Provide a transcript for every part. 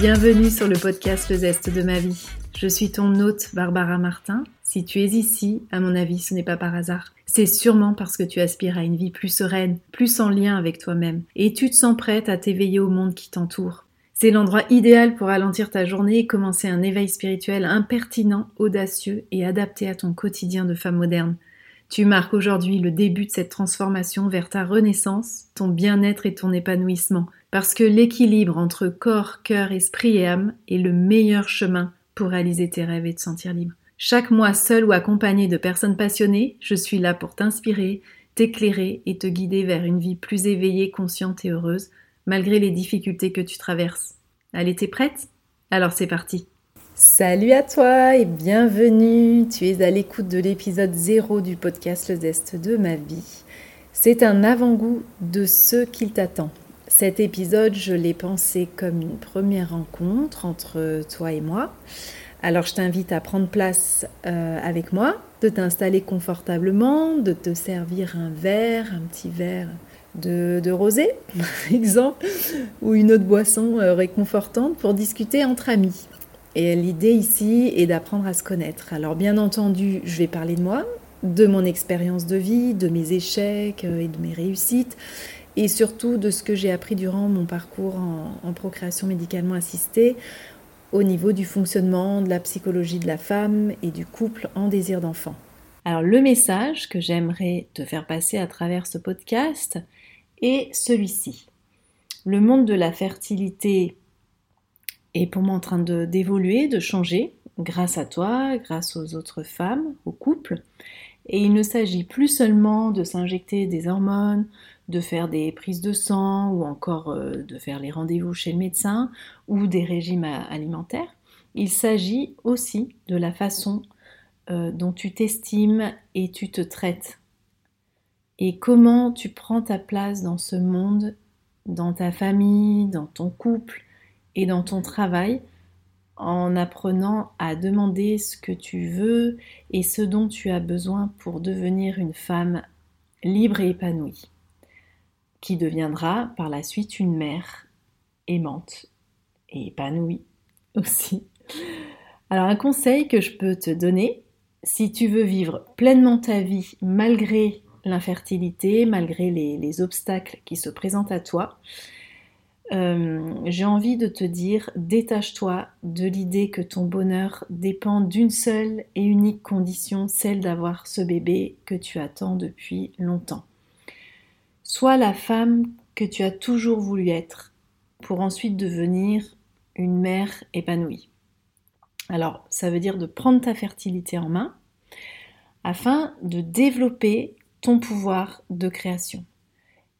Bienvenue sur le podcast Le Zeste de ma vie. Je suis ton hôte Barbara Martin. Si tu es ici, à mon avis, ce n'est pas par hasard. C'est sûrement parce que tu aspires à une vie plus sereine, plus en lien avec toi-même, et tu te sens prête à t'éveiller au monde qui t'entoure. C'est l'endroit idéal pour ralentir ta journée et commencer un éveil spirituel impertinent, audacieux et adapté à ton quotidien de femme moderne. Tu marques aujourd'hui le début de cette transformation vers ta renaissance, ton bien-être et ton épanouissement, parce que l'équilibre entre corps, cœur, esprit et âme est le meilleur chemin pour réaliser tes rêves et te sentir libre. Chaque mois, seul ou accompagné de personnes passionnées, je suis là pour t'inspirer, t'éclairer et te guider vers une vie plus éveillée, consciente et heureuse, malgré les difficultés que tu traverses. Allez, t'es prête? Alors c'est parti Salut à toi et bienvenue. Tu es à l'écoute de l'épisode 0 du podcast Le Zeste de ma vie. C'est un avant-goût de ce qu'il t'attend. Cet épisode, je l'ai pensé comme une première rencontre entre toi et moi. Alors je t'invite à prendre place euh, avec moi, de t'installer confortablement, de te servir un verre, un petit verre de, rosé, par exemple, ou une autre boisson euh, réconfortante pour discuter entre amis. Et l'idée ici est d'apprendre à se connaître. Alors bien entendu, je vais parler de moi, de mon expérience de vie, de mes échecs euh, et de mes réussites, et surtout de ce que j'ai appris durant mon parcours en, procréation médicalement assistée au niveau du fonctionnement de la psychologie de la femme et du couple en désir d'enfant. Alors le message que j'aimerais te faire passer à travers ce podcast est celui-ci. Le monde de la fertilité est pour moi en train d'évoluer, de, changer, grâce à toi, grâce aux autres femmes, au couple. Et il ne s'agit plus seulement de s'injecter des hormones, de faire des prises de sang ou encore euh, de faire les rendez-vous chez le médecin ou des régimes alimentaires. Il s'agit aussi de la façon euh, dont tu t'estimes et tu te traites. Et comment tu prends ta place dans ce monde, dans ta famille, dans ton couple, et dans ton travail en apprenant à demander ce que tu veux et ce dont tu as besoin pour devenir une femme libre et épanouie, qui deviendra par la suite une mère aimante et épanouie aussi. Alors un conseil que je peux te donner, si tu veux vivre pleinement ta vie malgré l'infertilité, malgré les, les obstacles qui se présentent à toi, euh, j'ai envie de te dire, détache-toi de l'idée que ton bonheur dépend d'une seule et unique condition, celle d'avoir ce bébé que tu attends depuis longtemps. Sois la femme que tu as toujours voulu être pour ensuite devenir une mère épanouie. Alors, ça veut dire de prendre ta fertilité en main afin de développer ton pouvoir de création.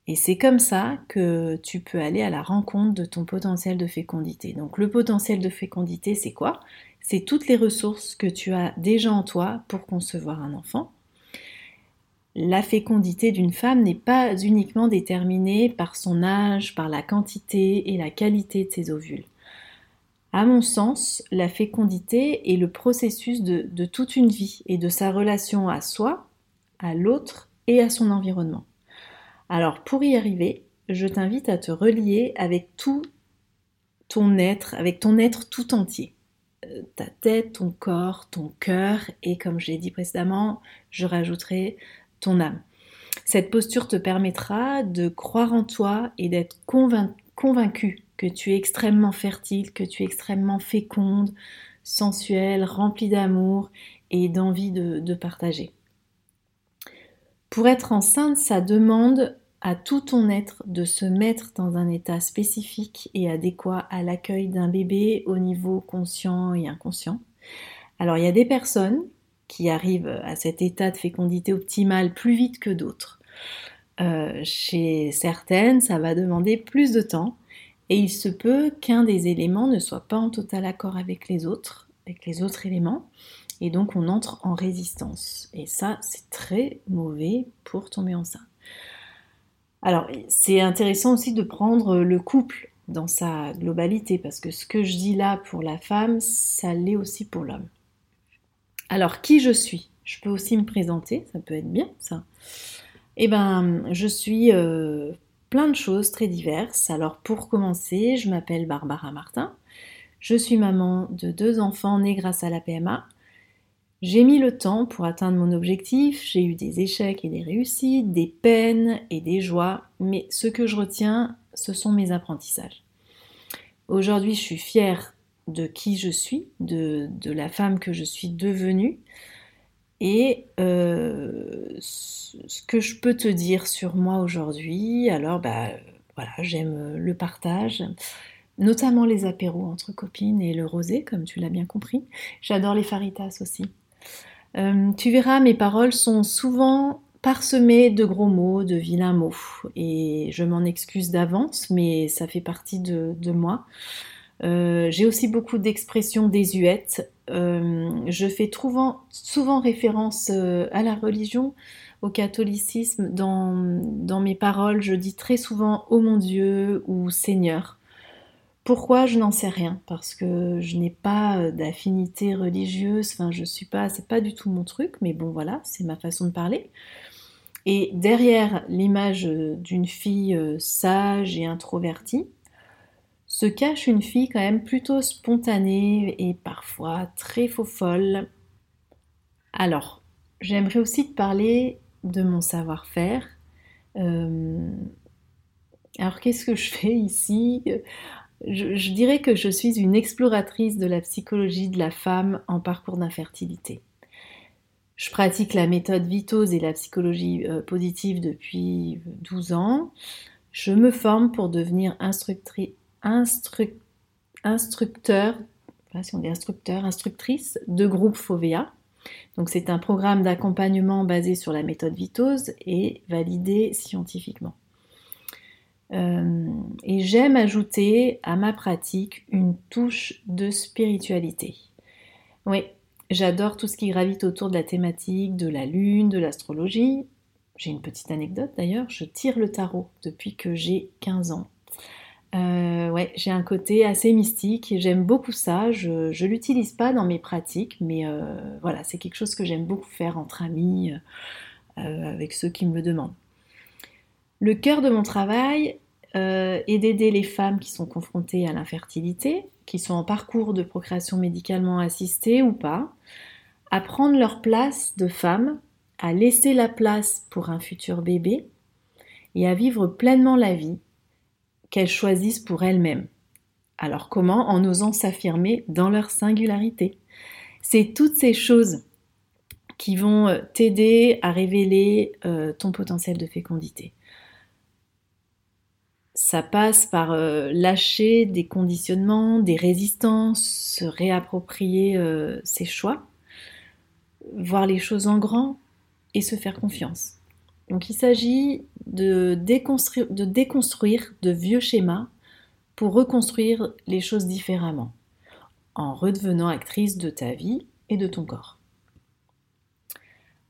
Et c'est comme ça que tu peux aller à la rencontre de ton potentiel de fécondité. Donc le potentiel de fécondité, c'est quoi? C'est toutes les ressources que tu as déjà en toi pour concevoir un enfant. La fécondité d'une femme n'est pas uniquement déterminée par son âge, par la quantité et la qualité de ses ovules. À mon sens, la fécondité est le processus de, de toute une vie et de sa relation à soi, à l'autre et à son environnement. Alors pour y arriver, je t'invite à te relier avec tout ton être, avec ton être tout entier. Euh, ta tête, ton corps, ton cœur et comme je l'ai dit précédemment, je rajouterai ton âme. Cette posture te permettra de croire en toi et d'être convaincu que tu es extrêmement fertile, que tu es extrêmement féconde, sensuelle, remplie d'amour et d'envie de, de partager. Pour être enceinte, ça demande à tout ton être de se mettre dans un état spécifique et adéquat à l'accueil d'un bébé au niveau conscient et inconscient. Alors il y a des personnes qui arrivent à cet état de fécondité optimale plus vite que d'autres. Euh, chez certaines, ça va demander plus de temps et il se peut qu'un des éléments ne soit pas en total accord avec les autres, avec les autres éléments, et donc on entre en résistance. Et ça, c'est très mauvais pour tomber enceinte. Alors, c'est intéressant aussi de prendre le couple dans sa globalité, parce que ce que je dis là pour la femme, ça l'est aussi pour l'homme. Alors, qui je suis? Je peux aussi me présenter, ça peut être bien ça. Eh ben, je suis euh, plein de choses très diverses. Alors pour commencer, je m'appelle Barbara Martin. Je suis maman de deux enfants nés grâce à la PMA. J'ai mis le temps pour atteindre mon objectif, j'ai eu des échecs et des réussites, des peines et des joies, mais ce que je retiens, ce sont mes apprentissages. Aujourd'hui, je suis fière de qui je suis, de, la femme que je suis devenue. Et euh, ce que je peux te dire sur moi aujourd'hui, alors bah voilà, j'aime le partage, notamment les apéros entre copines et le rosé, comme tu l'as bien compris. J'adore les faritas aussi. Euh, tu verras, mes paroles sont souvent parsemées de gros mots, de vilains mots, et je m'en excuse d'avance, mais ça fait partie de, moi. Euh, j'ai aussi beaucoup d'expressions désuètes. Euh, je fais souvent, référence à la religion, au catholicisme. Dans, dans mes paroles, je dis très souvent Oh mon Dieu ou Seigneur. Pourquoi je n'en sais rien? Parce que je n'ai pas euh, d'affinité religieuse. Enfin, je suis pas, c'est pas du tout mon truc, mais bon voilà, c'est ma façon de parler. Et derrière l'image euh, d'une fille euh, sage et introvertie, se cache une fille quand même plutôt spontanée et parfois très faux folle. Alors, j'aimerais aussi te parler de mon savoir-faire. alors, qu'est-ce que je fais ici? Je, dirais que je suis une exploratrice de la psychologie de la femme en parcours d'infertilité. Je pratique la méthode Vitose et la psychologie euh, positive depuis 12 ans. Je me forme pour devenir instructeur, si on dit instructeur, instructrice de groupe FOVEA. Donc c'est un programme d'accompagnement basé sur la méthode Vitose et validé scientifiquement. Euh, et j'aime ajouter à ma pratique une touche de spiritualité. Oui, j'adore tout ce qui gravite autour de la thématique de la lune, de l'astrologie. J'ai une petite anecdote d'ailleurs, je tire le tarot depuis que j'ai 15 ans. Euh, ouais, j'ai un côté assez mystique j'aime beaucoup ça. Je ne l'utilise pas dans mes pratiques, mais euh, voilà, c'est quelque chose que j'aime beaucoup faire entre amis, avec ceux qui me le demandent. Le cœur de mon travail euh, est d'aider les femmes qui sont confrontées à l'infertilité, qui sont en parcours de procréation médicalement assistée ou pas, à prendre leur place de femme, à laisser la place pour un futur bébé et à vivre pleinement la vie qu'elles choisissent pour elles-mêmes. Alors comment En osant s'affirmer dans leur singularité? C'est toutes ces choses qui vont euh, t'aider à révéler euh, ton potentiel de fécondité ça passe par euh, lâcher des conditionnements, des résistances, se réapproprier euh, ses choix, voir les choses en grand et se faire confiance. Donc il s'agit de déconstruire, de déconstruire de vieux schémas pour reconstruire les choses différemment, en redevenant actrice de ta vie et de ton corps.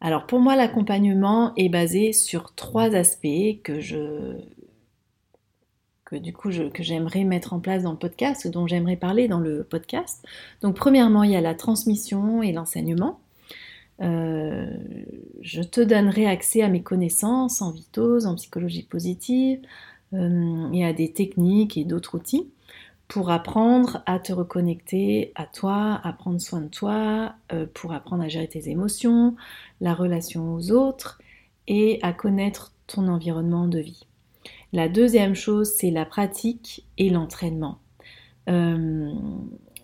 Alors pour moi, l'accompagnement est basé sur trois aspects que je, que du coup que j'aimerais mettre en place dans le podcast, dont j'aimerais parler dans le podcast. Donc premièrement, il y a la transmission et l'enseignement. Euh, je te donnerai accès à mes connaissances en vitose, en psychologie positive euh, et à des techniques et d'autres outils pour apprendre à te reconnecter à toi, à prendre soin de toi, euh, pour apprendre à gérer tes émotions, la relation aux autres et à connaître ton environnement de vie. La deuxième chose, c'est la pratique et l'entraînement. Euh,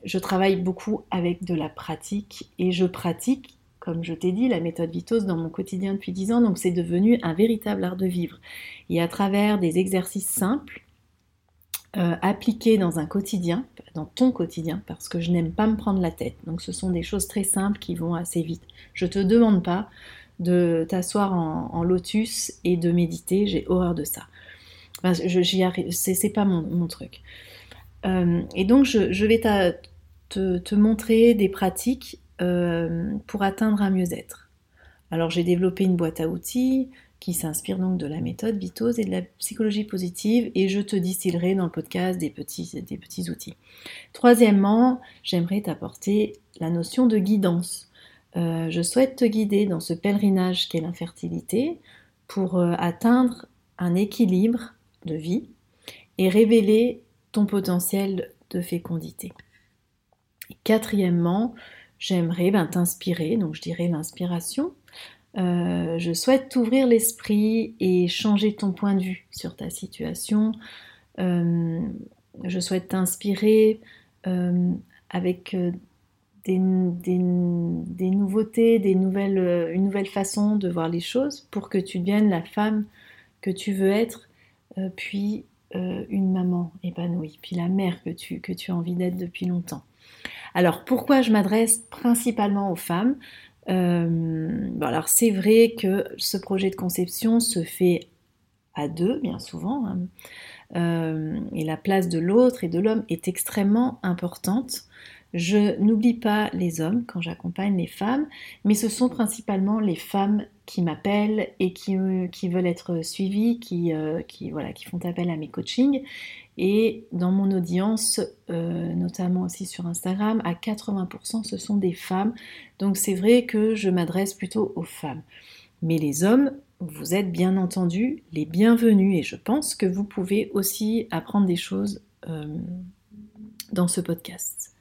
je travaille beaucoup avec de la pratique et je pratique, comme je t'ai dit, la méthode Vitos dans mon quotidien depuis 10 ans, donc c'est devenu un véritable art de vivre. Et à travers des exercices simples, euh, appliqués dans un quotidien, dans ton quotidien, parce que je n'aime pas me prendre la tête. Donc ce sont des choses très simples qui vont assez vite. Je ne te demande pas de t'asseoir en, lotus et de méditer, j'ai horreur de ça arrive, c'est pas mon, truc. Euh, et donc, je, vais te, montrer des pratiques euh, pour atteindre un mieux-être. Alors, j'ai développé une boîte à outils qui s'inspire donc de la méthode Vitose et de la psychologie positive, et je te distillerai dans le podcast des petits, des petits outils. Troisièmement, j'aimerais t'apporter la notion de guidance. Euh, je souhaite te guider dans ce pèlerinage qu'est l'infertilité pour atteindre un équilibre de vie et révéler ton potentiel de fécondité. quatrièmement, j'aimerais ben, t'inspirer, donc je dirais l'inspiration. Euh, je souhaite t'ouvrir l'esprit et changer ton point de vue sur ta situation. Euh, je souhaite t'inspirer euh, avec des, nouveautés, une nouvelle façon de voir les choses pour que tu deviennes la femme que tu veux être, puis une maman épanouie, puis la mère que tu, que tu as envie d'être depuis longtemps. Alors pourquoi je m'adresse principalement aux femmes? Euh, Alors c'est vrai que ce projet de conception se fait à deux, bien souvent, hein. euh, et la place de l'autre et de l'homme est extrêmement importante. Je n'oublie pas les hommes quand j'accompagne les femmes, mais ce sont principalement les femmes qui m'appellent et qui, euh, veulent être suivies, qui, qui, font appel à mes coachings. Et dans mon audience, euh, notamment aussi sur Instagram, à 80% ce sont des femmes. Donc c'est vrai que je m'adresse plutôt aux femmes. Mais les hommes, vous êtes bien entendu les bienvenus et je pense que vous pouvez aussi apprendre des choses euh, dans ce podcast.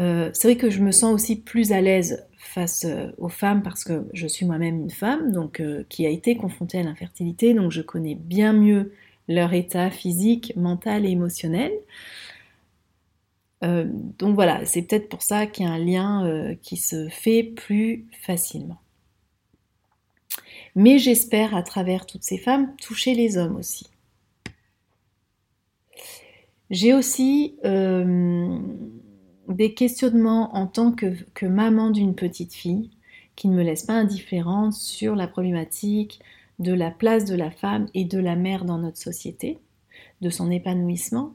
Euh, c'est vrai que je me sens aussi plus à l'aise face aux femmes parce que je suis moi-même une femme donc qui a été confrontée à l'infertilité, donc je connais bien mieux leur état physique, mental et émotionnel. Euh, donc voilà, c'est peut-être pour ça qu'il y a un lien euh, qui se fait plus facilement. Mais j'espère à travers toutes ces femmes toucher les hommes aussi. J'ai aussi euh, des questionnements en tant que, maman d'une petite fille qui ne me laissent pas indifférente sur la problématique de la place de la femme et de la mère dans notre société, de son épanouissement.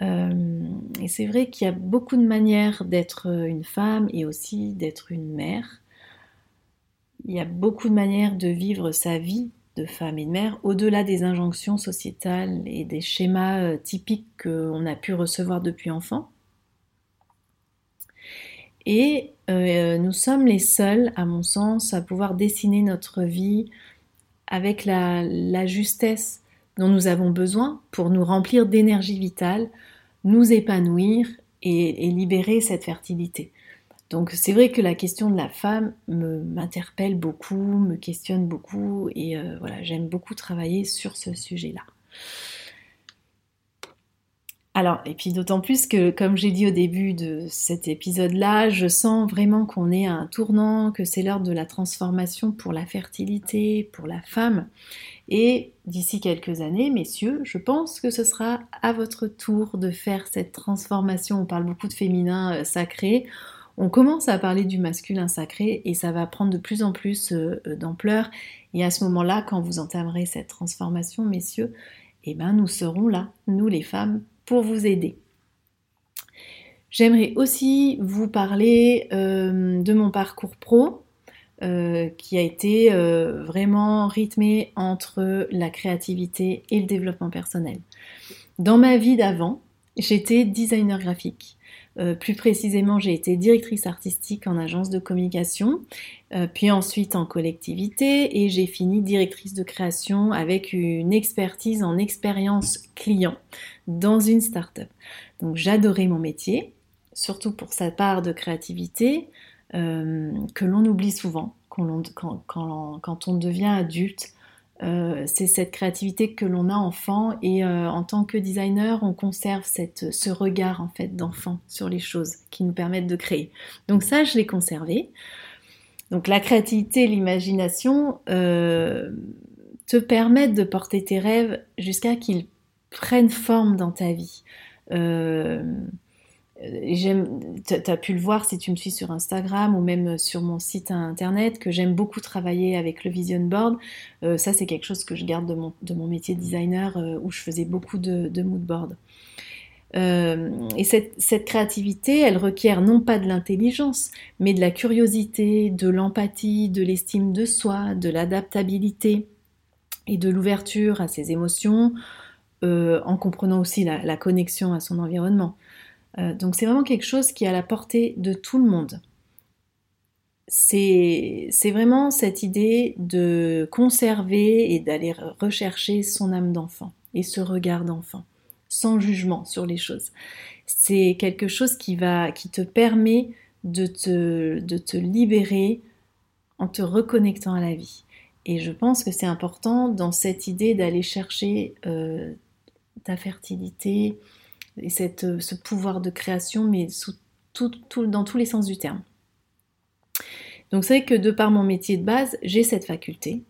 Euh, et c'est vrai qu'il y a beaucoup de manières d'être une femme et aussi d'être une mère. Il y a beaucoup de manières de vivre sa vie de femme et de mère, au-delà des injonctions sociétales et des schémas euh, typiques qu'on a pu recevoir depuis enfant. Et euh, nous sommes les seuls, à mon sens, à pouvoir dessiner notre vie avec la, justesse dont nous avons besoin pour nous remplir d'énergie vitale, nous épanouir et, libérer cette fertilité. Donc c'est vrai que la question de la femme m'interpelle beaucoup, me questionne beaucoup et euh, voilà, j'aime beaucoup travailler sur ce sujet-là. Alors, et puis d'autant plus que, comme j'ai dit au début de cet épisode-là, je sens vraiment qu'on est à un tournant, que c'est l'heure de la transformation pour la fertilité, pour la femme. Et d'ici quelques années, messieurs, je pense que ce sera à votre tour de faire cette transformation. On parle beaucoup de féminin euh, sacré. On commence à parler du masculin sacré et ça va prendre de plus en plus euh, euh, d'ampleur. Et à ce moment-là, quand vous entamerez cette transformation, messieurs, eh ben, nous serons là, nous les femmes, pour vous aider. J'aimerais aussi vous parler euh, de mon parcours pro euh, qui a été euh, vraiment rythmé entre la créativité et le développement personnel. Dans ma vie d'avant, j'étais designer graphique. Euh, plus précisément, j'ai été directrice artistique en agence de communication, euh, puis ensuite en collectivité, et j'ai fini directrice de création avec une expertise en expérience client dans une start-up. Donc j'adorais mon métier, surtout pour sa part de créativité euh, que l'on oublie souvent quand on devient adulte. Euh, c'est cette créativité que l'on a enfant et euh, en tant que designer, on conserve ce regard en fait d'enfant sur les choses qui nous permettent de créer. Donc ça, je l'ai conservé. Donc la créativité l'imagination euh, te permettent de porter tes rêves jusqu'à qu'ils prennent forme dans ta vie. Tu as pu le voir si tu me suis sur Instagram ou même sur mon site internet que j'aime beaucoup travailler avec le vision board. Euh, ça, c'est quelque chose que je garde de mon, métier de designer euh, où je faisais beaucoup de, de mood board. Euh, et cette, créativité, elle requiert non pas de l'intelligence, mais de la curiosité, de l'empathie, de l'estime de soi, de l'adaptabilité et de l'ouverture à ses émotions, en comprenant aussi la connexion à son environnement. Euh, donc c'est vraiment quelque chose qui est à la portée de tout le monde. C'est vraiment cette idée de conserver et d'aller rechercher son âme d'enfant. et ce regard d'enfant, sans jugement sur les choses. C'est quelque chose qui, va, qui te permet de te, de te libérer en te reconnectant à la vie. Et je pense que c'est important dans cette idée d'aller chercher euh, ta fertilité et cette, ce pouvoir de création, mais dans tous les sens du terme. Donc c'est vrai que de par mon métier de base, j'ai cette faculté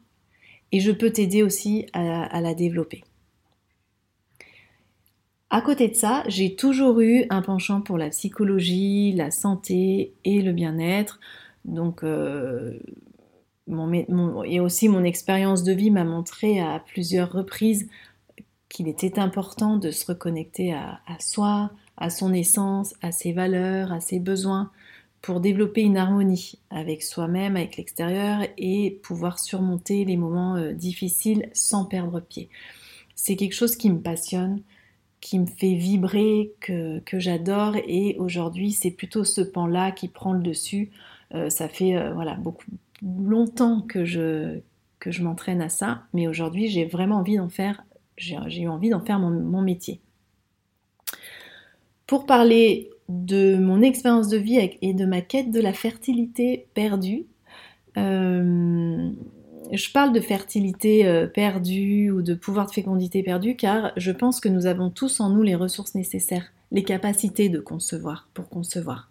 et je peux t'aider aussi à, la développer. À côté de ça, j'ai toujours eu un penchant pour la psychologie, la santé et le bien-être. Donc, euh, et aussi mon expérience de vie m'a montré à plusieurs reprises qu'il était important de se reconnecter à, soi, à son essence, à ses valeurs, à ses besoins, pour développer une harmonie avec soi-même, avec l'extérieur et pouvoir surmonter les moments euh, difficiles sans perdre pied. C'est quelque chose qui me passionne, qui me fait vibrer, que, j'adore et aujourd'hui c'est plutôt ce pan-là qui prend le dessus. Euh, ça fait euh, voilà beaucoup longtemps que je, que je m'entraîne à ça, mais aujourd'hui j'ai vraiment envie d'en faire, j'ai eu envie d'en faire mon métier. Pour parler de mon expérience de vie et de ma quête de la fertilité perdue. Euh, je parle de fertilité euh, perdue ou de pouvoir de fécondité perdu car je pense que nous avons tous en nous les ressources nécessaires, les capacités de concevoir, pour concevoir.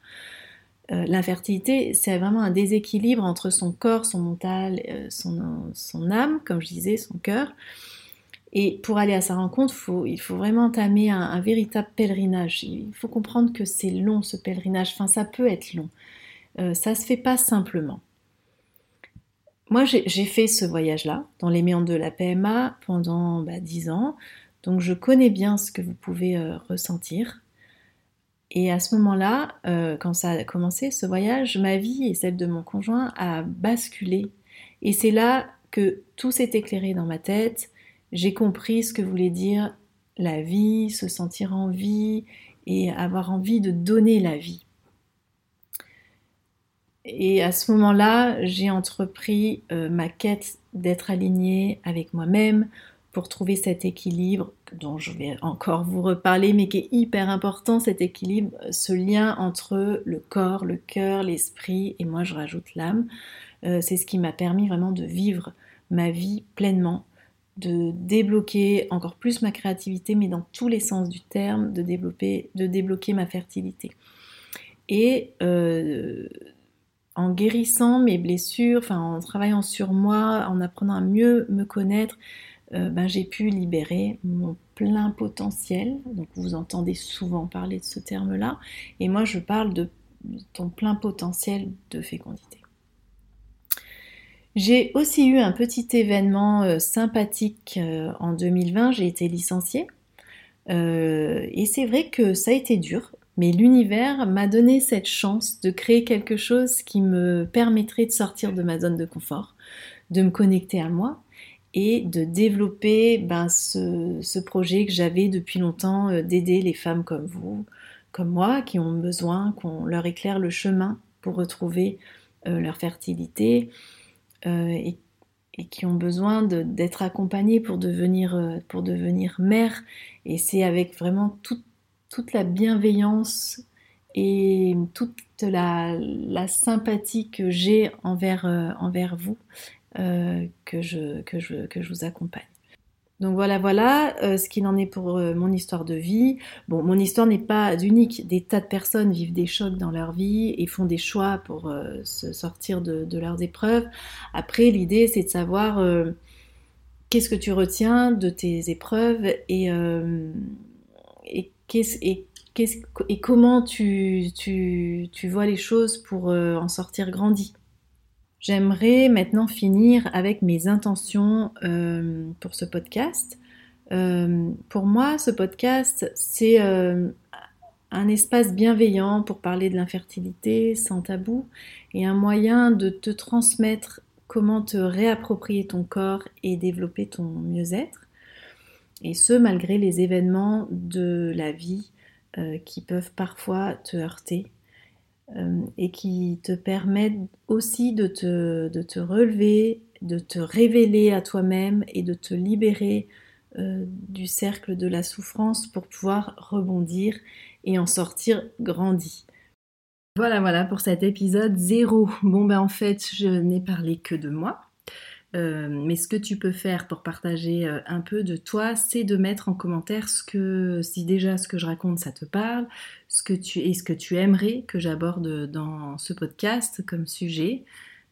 Euh, L'infertilité, c'est vraiment un déséquilibre entre son corps, son mental, son, âme, comme je disais, son cœur, et pour aller à sa rencontre, il faut vraiment entamer un, véritable pèlerinage. Il faut comprendre que c'est long ce pèlerinage. Enfin, ça peut être long. Euh, ça se fait pas simplement. Moi, j'ai fait ce voyage-là dans les méandres de la PMA pendant bah, 10 ans. Donc, je connais bien ce que vous pouvez euh, ressentir. Et à ce moment-là, euh, quand ça a commencé, ce voyage, ma vie et celle de mon conjoint a basculé. Et c'est là que tout s'est éclairé dans ma tête j'ai compris ce que voulait dire la vie, se sentir en vie et avoir envie de donner la vie. Et à ce moment-là, j'ai entrepris euh, ma quête d'être alignée avec moi-même pour trouver cet équilibre dont je vais encore vous reparler, mais qui est hyper important, cet équilibre, ce lien entre le corps, le cœur, l'esprit, et moi je rajoute l'âme. Euh, c'est ce qui m'a permis vraiment de vivre ma vie pleinement de débloquer encore plus ma créativité, mais dans tous les sens du terme, de, développer, de débloquer ma fertilité. Et euh, en guérissant mes blessures, en travaillant sur moi, en apprenant à mieux me connaître, euh, ben, j'ai pu libérer mon plein potentiel. Donc vous entendez souvent parler de ce terme-là. Et moi je parle de ton plein potentiel de fécondité. J'ai aussi eu un petit événement euh, sympathique euh, en 2020, j'ai été licenciée. Euh, et c'est vrai que ça a été dur, mais l'univers m'a donné cette chance de créer quelque chose qui me permettrait de sortir de ma zone de confort, de me connecter à moi et de développer ben, ce, projet que j'avais depuis longtemps d'aider les femmes comme vous, comme moi, qui ont besoin qu'on leur éclaire le chemin pour retrouver leur fertilité, euh, et, qui ont besoin d'être accompagnés pour devenir, euh, pour devenir mère. Et c'est avec vraiment toute la bienveillance et toute la, sympathie que j'ai envers, euh, envers vous que, je, que, je, que je vous accompagne. Donc voilà, voilà euh, ce qu'il en est pour euh, mon histoire de vie. Bon, mon histoire n'est pas unique. Des tas de personnes vivent des chocs dans leur vie et font des choix pour euh, se sortir de, leurs épreuves. Après, l'idée, c'est de savoir qu'est-ce que tu retiens de tes épreuves et, comment tu, vois les choses pour en sortir grandi. J'aimerais maintenant finir avec mes intentions euh, pour ce podcast. Euh, pour moi, ce podcast, c'est euh, un espace bienveillant pour parler de l'infertilité sans tabou et un moyen de te transmettre comment te réapproprier ton corps et développer ton mieux-être. Et ce, malgré les événements de la vie qui peuvent parfois te heurter et qui te permettent aussi de te, relever, de te révéler à toi-même et de te libérer du cercle de la souffrance pour pouvoir rebondir et en sortir grandi. Voilà, voilà pour cet épisode zéro. Bon ben en fait, je n'ai parlé que de moi. Euh, mais ce que tu peux faire pour partager euh, un peu de toi, c'est de mettre en commentaire si déjà ce que je raconte ça te parle, ce que tu et ce que tu aimerais que j'aborde dans ce podcast comme sujet.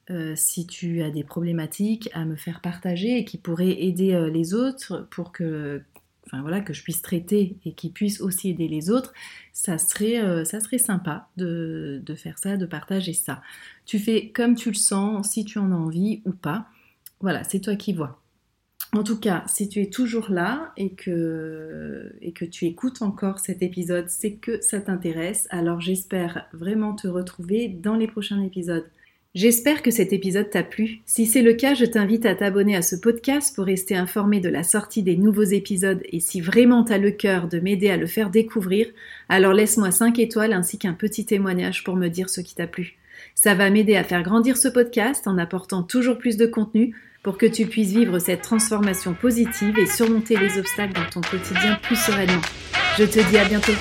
Euh, si tu as des problématiques à me faire partager et qui pourraient aider les autres pour que, enfin voilà, que je puisse traiter et qui puissent aussi aider les autres, ça serait, ça serait sympa de, de faire ça, de partager ça. Tu fais comme tu le sens, si tu en as envie ou pas. Voilà, c'est toi qui vois. En tout cas, si tu es toujours là et que, et que tu écoutes encore cet épisode, c'est que ça t'intéresse. Alors j'espère vraiment te retrouver dans les prochains épisodes. J'espère que cet épisode t'a plu. Si c'est le cas, je t'invite à t'abonner à ce podcast pour rester informé de la sortie des nouveaux épisodes et si vraiment t'as le cœur de m'aider à le faire découvrir, alors laisse-moi 5 étoiles ainsi qu'un petit témoignage pour me dire ce qui t'a plu. Ça va m'aider à faire grandir ce podcast en apportant toujours plus de contenu pour que tu puisses vivre cette transformation positive et surmonter les obstacles dans ton quotidien plus sereinement. Je te dis à bientôt.